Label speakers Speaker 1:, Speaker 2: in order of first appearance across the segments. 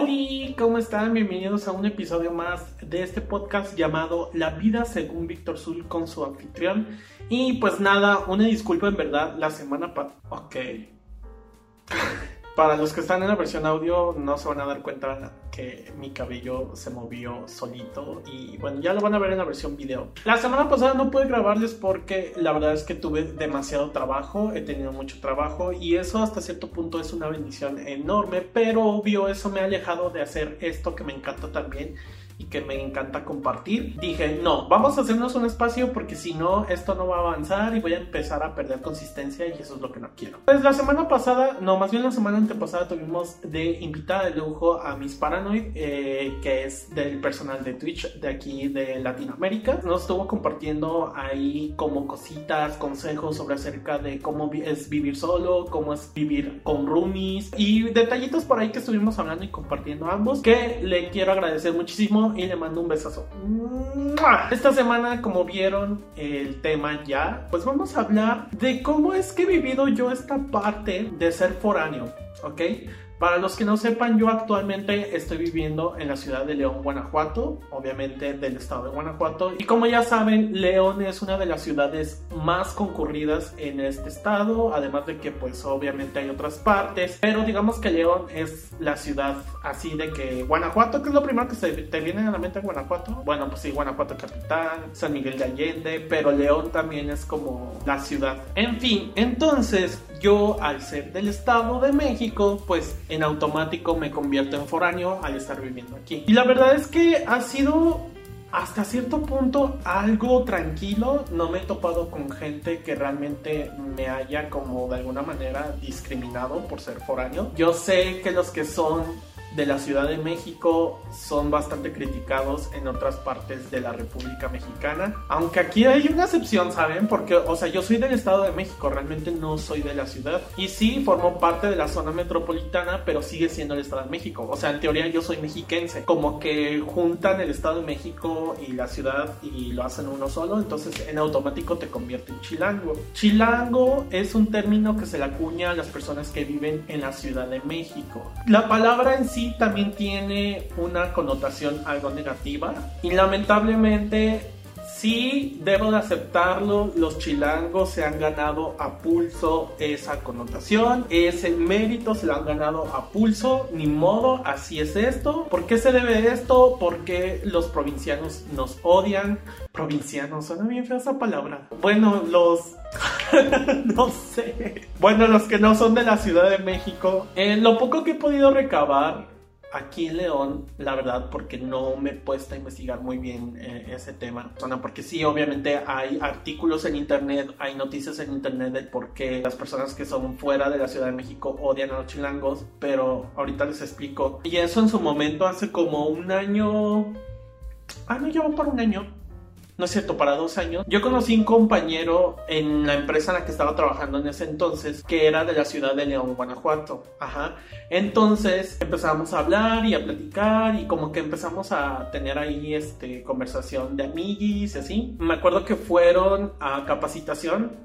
Speaker 1: Hola, ¿cómo están? Bienvenidos a un episodio más de este podcast llamado La vida según Víctor Zul con su anfitrión. Y pues nada, una disculpa en verdad, la semana pasada... Ok. Para los que están en la versión audio no se van a dar cuenta que mi cabello se movió solito y bueno, ya lo van a ver en la versión video. La semana pasada no pude grabarles porque la verdad es que tuve demasiado trabajo, he tenido mucho trabajo y eso hasta cierto punto es una bendición enorme, pero obvio eso me ha alejado de hacer esto que me encanta también y que me encanta compartir, dije, no, vamos a hacernos un espacio porque si no, esto no va a avanzar y voy a empezar a perder consistencia y eso es lo que no quiero. Pues la semana pasada, no, más bien la semana antepasada tuvimos de invitada de lujo a Miss Paranoid, eh, que es del personal de Twitch de aquí de Latinoamérica. Nos estuvo compartiendo ahí como cositas, consejos sobre acerca de cómo es vivir solo, cómo es vivir con roomies y detallitos por ahí que estuvimos hablando y compartiendo ambos, que le quiero agradecer muchísimo y le mando un besazo. Esta semana, como vieron el tema ya, pues vamos a hablar de cómo es que he vivido yo esta parte de ser foráneo, ¿ok? Para los que no sepan, yo actualmente estoy viviendo en la ciudad de León, Guanajuato, obviamente del estado de Guanajuato. Y como ya saben, León es una de las ciudades más concurridas en este estado, además de que pues obviamente hay otras partes, pero digamos que León es la ciudad así de que Guanajuato, que es lo primero que se te viene a la mente Guanajuato. Bueno, pues sí, Guanajuato capital, San Miguel de Allende, pero León también es como la ciudad. En fin, entonces yo al ser del estado de México, pues en automático me convierto en foráneo al estar viviendo aquí. Y la verdad es que ha sido hasta cierto punto algo tranquilo. No me he topado con gente que realmente me haya como de alguna manera discriminado por ser foráneo. Yo sé que los que son de la Ciudad de México son bastante criticados en otras partes de la República Mexicana. Aunque aquí hay una excepción, ¿saben? Porque, o sea, yo soy del Estado de México, realmente no soy de la ciudad. Y sí, formo parte de la zona metropolitana, pero sigue siendo el Estado de México. O sea, en teoría yo soy mexiquense. Como que juntan el Estado de México y la ciudad y lo hacen uno solo, entonces en automático te convierte en chilango. Chilango es un término que se le acuña a las personas que viven en la Ciudad de México. La palabra en sí también tiene una connotación algo negativa y lamentablemente sí debo de aceptarlo, los chilangos se han ganado a pulso esa connotación, ese mérito se lo han ganado a pulso, ni modo, así es esto. ¿Por qué se debe esto? Porque los provincianos nos odian. Provincianos, suena bien fea esa palabra. Bueno, los... no sé. Bueno, los que no son de la Ciudad de México, en lo poco que he podido recabar aquí en León, la verdad, porque no me he puesto a investigar muy bien eh, ese tema. Bueno, porque sí, obviamente hay artículos en internet, hay noticias en internet de por qué las personas que son fuera de la Ciudad de México odian a los chilangos, pero ahorita les explico. Y eso en su momento, hace como un año... Ah, no, llevo por un año no es cierto, para dos años, yo conocí un compañero en la empresa en la que estaba trabajando en ese entonces, que era de la ciudad de León, Guanajuato. Ajá. Entonces empezamos a hablar y a platicar y como que empezamos a tener ahí este conversación de amiguis y así. Me acuerdo que fueron a capacitación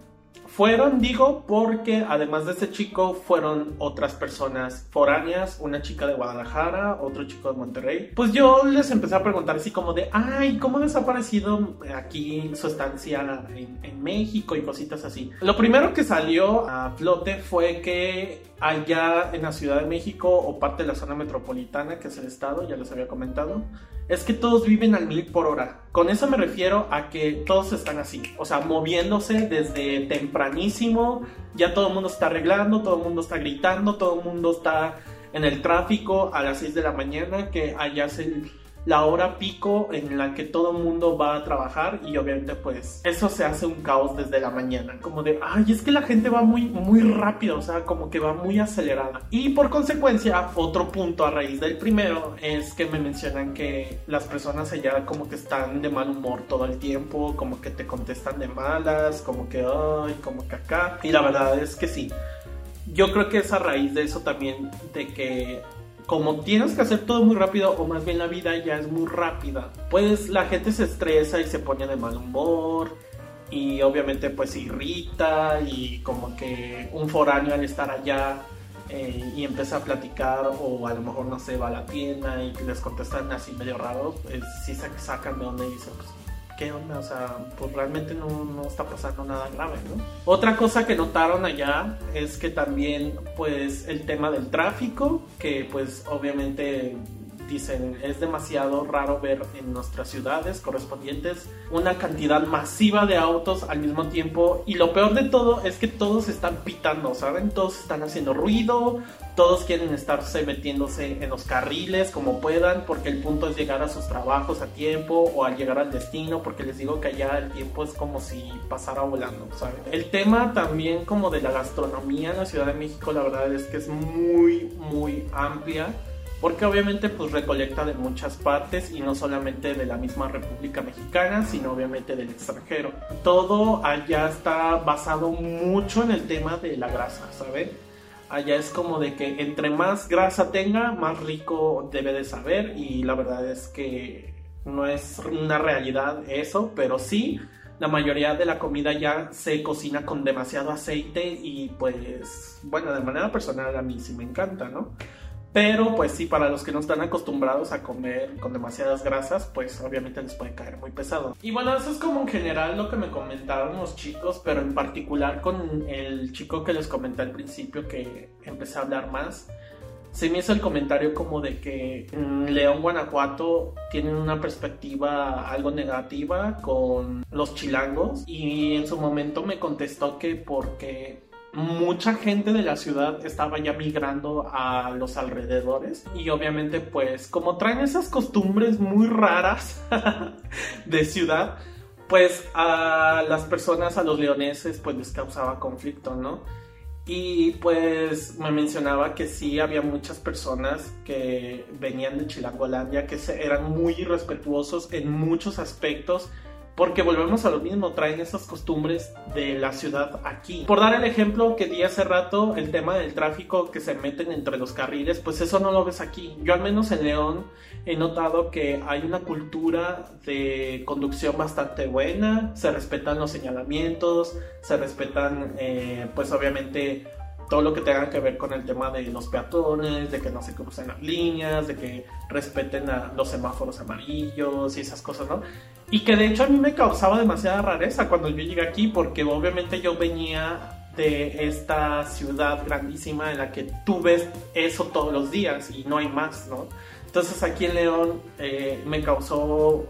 Speaker 1: fueron, digo, porque además de ese chico fueron otras personas foráneas, una chica de Guadalajara, otro chico de Monterrey. Pues yo les empecé a preguntar así como de, ay, ¿cómo les ha parecido aquí su estancia en, en México y cositas así? Lo primero que salió a flote fue que allá en la Ciudad de México o parte de la zona metropolitana, que es el estado, ya les había comentado, es que todos viven al mil por hora. Con eso me refiero a que todos están así, o sea, moviéndose desde tempranísimo, ya todo el mundo está arreglando, todo el mundo está gritando, todo el mundo está en el tráfico a las 6 de la mañana, que allá es el la hora pico en la que todo mundo va a trabajar y obviamente pues eso se hace un caos desde la mañana, como de, ay, es que la gente va muy, muy rápido, o sea, como que va muy acelerada. Y por consecuencia, otro punto a raíz del primero es que me mencionan que las personas allá como que están de mal humor todo el tiempo, como que te contestan de malas, como que, ay, como que acá. Y la verdad es que sí. Yo creo que es a raíz de eso también, de que como tienes que hacer todo muy rápido, o más bien la vida ya es muy rápida, pues la gente se estresa y se pone de mal humor y obviamente pues se irrita y como que un foráneo al estar allá eh, y empieza a platicar o a lo mejor no sé, va a la tienda y les contestan así medio raros, pues sí se sacan de y dicen, pues, ¿qué onda? O sea, pues realmente no, no, está pasando nada grave, ¿no? Otra cosa que notaron allá es que también, pues, el tema del tráfico, que pues obviamente dicen es demasiado raro ver en nuestras ciudades correspondientes una cantidad masiva de autos al mismo tiempo y lo peor de todo es que todos están pitando, ¿saben? Todos están haciendo ruido, todos quieren estarse metiéndose en los carriles como puedan porque el punto es llegar a sus trabajos a tiempo o al llegar al destino porque les digo que allá el tiempo es como si pasara volando, ¿saben? El tema también como de la gastronomía en la Ciudad de México la verdad es que es muy muy amplia porque obviamente pues recolecta de muchas partes y no solamente de la misma República Mexicana, sino obviamente del extranjero. Todo allá está basado mucho en el tema de la grasa, ¿saben? Allá es como de que entre más grasa tenga, más rico debe de saber y la verdad es que no es una realidad eso, pero sí la mayoría de la comida ya se cocina con demasiado aceite y pues bueno, de manera personal a mí sí me encanta, ¿no? Pero pues sí, para los que no están acostumbrados a comer con demasiadas grasas, pues obviamente les puede caer muy pesado. Y bueno, eso es como en general lo que me comentaron los chicos, pero en particular con el chico que les comenté al principio que empecé a hablar más. Se me hizo el comentario como de que León, Guanajuato tienen una perspectiva algo negativa con los chilangos y en su momento me contestó que porque mucha gente de la ciudad estaba ya migrando a los alrededores y obviamente pues como traen esas costumbres muy raras de ciudad pues a las personas, a los leoneses pues les causaba conflicto, ¿no? Y pues me mencionaba que sí había muchas personas que venían de Chilangolandia que eran muy irrespetuosos en muchos aspectos porque volvemos a lo mismo, traen esas costumbres de la ciudad aquí. Por dar el ejemplo que di hace rato, el tema del tráfico que se meten entre los carriles, pues eso no lo ves aquí. Yo al menos en León he notado que hay una cultura de conducción bastante buena, se respetan los señalamientos, se respetan eh, pues obviamente todo lo que tenga que ver con el tema de los peatones, de que no se crucen las líneas, de que respeten los semáforos amarillos y esas cosas, ¿no? Y que de hecho a mí me causaba demasiada rareza cuando yo llegué aquí, porque obviamente yo venía de esta ciudad grandísima en la que tú ves eso todos los días y no hay más, ¿no? Entonces aquí en León eh, me causó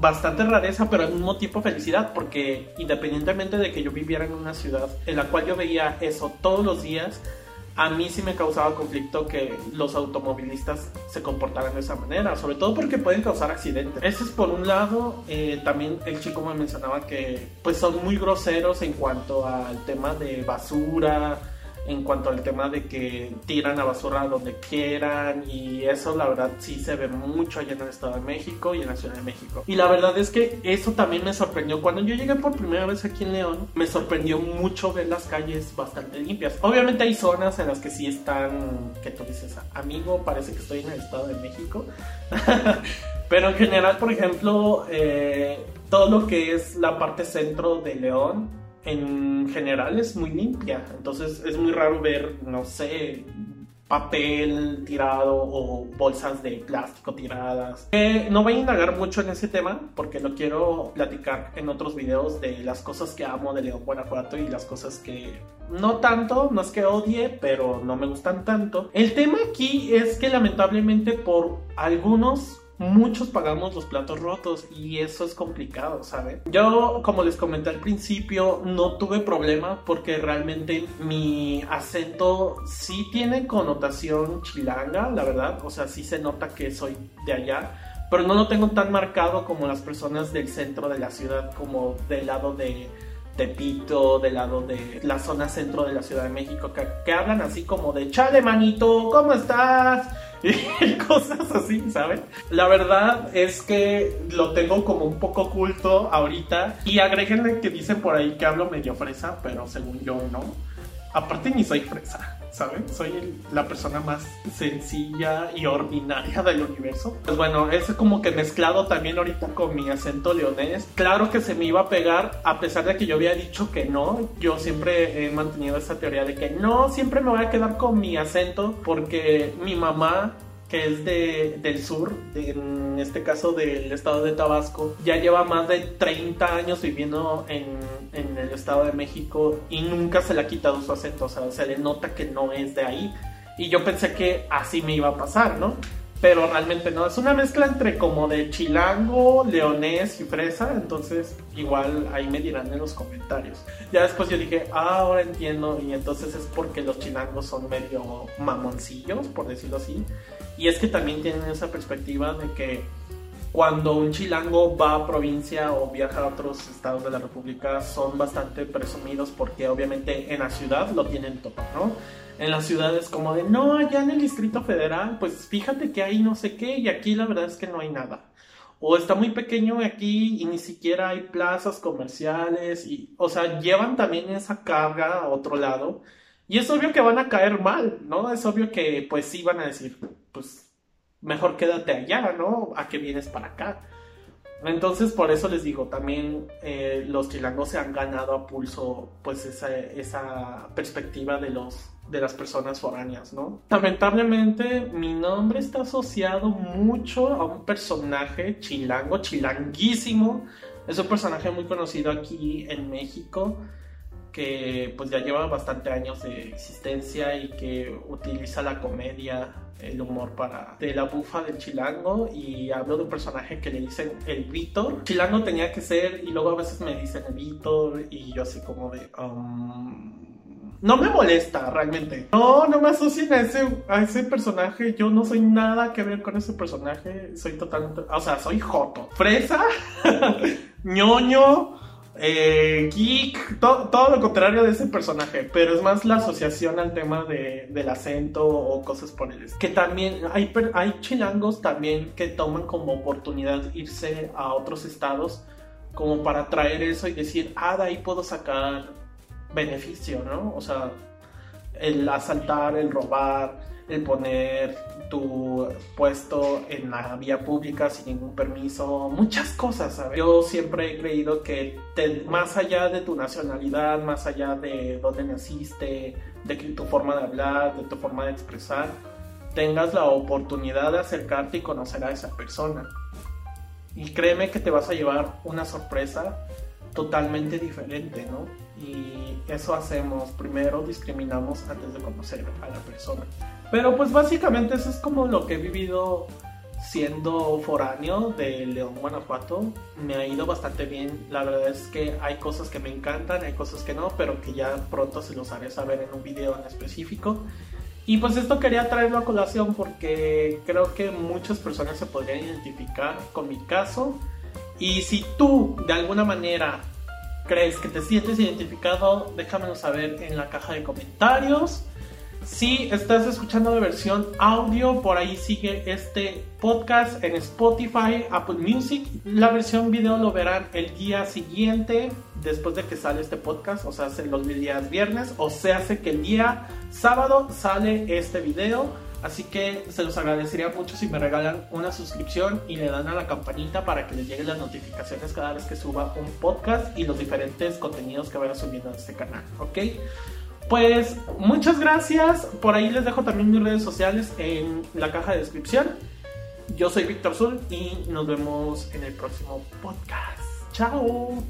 Speaker 1: bastante rareza, pero al mismo tiempo felicidad, porque independientemente de que yo viviera en una ciudad en la cual yo veía eso todos los días, a mí sí me causaba conflicto que los automovilistas se comportaran de esa manera, sobre todo porque pueden causar accidentes. Eso es por un lado, eh, también el chico me mencionaba que pues son muy groseros en cuanto al tema de basura, en cuanto al tema de que tiran la basura donde quieran y eso la verdad sí se ve mucho allá en el Estado de México y en la Ciudad de México. Y la verdad es que eso también me sorprendió. Cuando yo llegué por primera vez aquí en León, me sorprendió mucho ver las calles bastante limpias. Obviamente hay zonas en las que sí están, que tú dices, amigo, parece que estoy en el Estado de México. Pero en general, por ejemplo, eh, todo lo que es la parte centro de León, en general es muy limpia. Entonces es muy raro ver, no sé, papel tirado o bolsas de plástico tiradas. Eh, no voy a indagar mucho en ese tema porque lo quiero platicar en otros videos de las cosas que amo de León Guanajuato y las cosas que no tanto, no es que odie, pero no me gustan tanto. El tema aquí es que lamentablemente por algunos muchos pagamos los platos rotos y eso es complicado, ¿saben? Yo, como les comenté al principio, no tuve problema porque realmente mi acento sí tiene connotación chilanga, la verdad, o sea, sí se nota que soy de allá, pero no lo tengo tan marcado como las personas del centro de la ciudad, como del lado de Tepito, del lado de la zona centro de la Ciudad de México, que, que hablan así como de, chale manito, ¿cómo estás? y cosas así, ¿saben? La verdad es que lo tengo como un poco oculto ahorita y agréguenle que dicen por ahí que hablo medio fresa, pero según yo no. Aparte ni soy fresa. ¿Saben? Soy la persona más sencilla y ordinaria del universo. Pues bueno, es como que mezclado también ahorita con mi acento leonés. Claro que se me iba a pegar, a pesar de que yo había dicho que no. Yo siempre he mantenido esa teoría de que no, siempre me voy a quedar con mi acento porque mi mamá que es de, del sur, en este caso del estado de Tabasco, ya lleva más de 30 años viviendo en, en, el estado de México y nunca se le ha quitado su acento, o sea, se le nota que no es de ahí. Y yo pensé que así me iba a pasar, ¿no? Pero realmente no, es una mezcla entre como de chilango, leonés y fresa, entonces igual ahí me dirán en los comentarios. Ya después yo dije, ah, ahora entiendo, y entonces es porque los chilangos son medio mamoncillos, por decirlo así, y es que también tienen esa perspectiva de que cuando un chilango va a provincia o viaja a otros estados de la República son bastante presumidos porque obviamente en la ciudad lo tienen todo, ¿no? En las ciudades como de, no, allá en el Distrito Federal, pues fíjate que hay no sé qué y aquí la verdad es que no hay nada. O está muy pequeño aquí y ni siquiera hay plazas comerciales y, o sea, llevan también esa carga a otro lado. Y es obvio que van a caer mal, ¿no? Es obvio que pues sí van a decir, pues mejor quédate allá, ¿no? A que vienes para acá. Entonces, por eso les digo, también eh, los chilangos se han ganado a pulso, pues, esa, esa perspectiva de, los, de las personas foráneas, ¿no? Lamentablemente, mi nombre está asociado mucho a un personaje chilango, chilanguísimo. Es un personaje muy conocido aquí en México que pues ya lleva bastante años de existencia y que utiliza la comedia, el humor para de la bufa del chilango y hablo de un personaje que le dicen el Víctor. Chilango tenía que ser y luego a veces me dicen el Víctor y yo así como de... Um, no me molesta realmente. No, no me asocien a ese, a ese personaje. Yo no soy nada que ver con ese personaje. Soy totalmente... O sea, soy Joto. Fresa, ñoño eh, geek, todo lo contrario de ese personaje, pero es más la asociación al tema de, del acento o cosas por el Que también hay, hay chilangos también que toman como oportunidad irse a otros estados como para traer eso y decir, ah, de ahí puedo sacar beneficio, ¿no? O sea, el asaltar, el robar, el poner tu puesto en la vía pública sin ningún permiso, muchas cosas, ¿sabes? Yo siempre he creído que más allá de tu nacionalidad, más allá de dónde naciste, de tu forma de hablar, de tu forma de expresar, tengas la oportunidad de acercarte y conocer a esa persona. Y créeme que te vas a llevar una sorpresa totalmente diferente, ¿no? Y eso hacemos, primero discriminamos antes de conocer a la persona. Pero pues básicamente eso es como lo que he vivido siendo foráneo de León, Guanajuato. Me ha ido bastante bien. La verdad es que hay cosas que me encantan, hay cosas que no, pero que ya pronto se los haré saber en un video en específico. Y pues esto quería traerlo a colación porque creo que muchas personas se podrían identificar con mi caso. Y si tú de alguna manera crees que te sientes identificado, déjamelo saber en la caja de comentarios. Si estás escuchando la versión audio, por ahí sigue este podcast en Spotify, Apple Music. La versión video lo verán el día siguiente, después de que sale este podcast, o sea, los días viernes, o se hace que el día sábado sale este video. Así que se los agradecería mucho si me regalan una suscripción y le dan a la campanita para que les lleguen las notificaciones cada vez que suba un podcast y los diferentes contenidos que vaya subiendo en este canal, ¿ok? Pues muchas gracias. Por ahí les dejo también mis redes sociales en la caja de descripción. Yo soy Víctor Zul y nos vemos en el próximo podcast. Chao.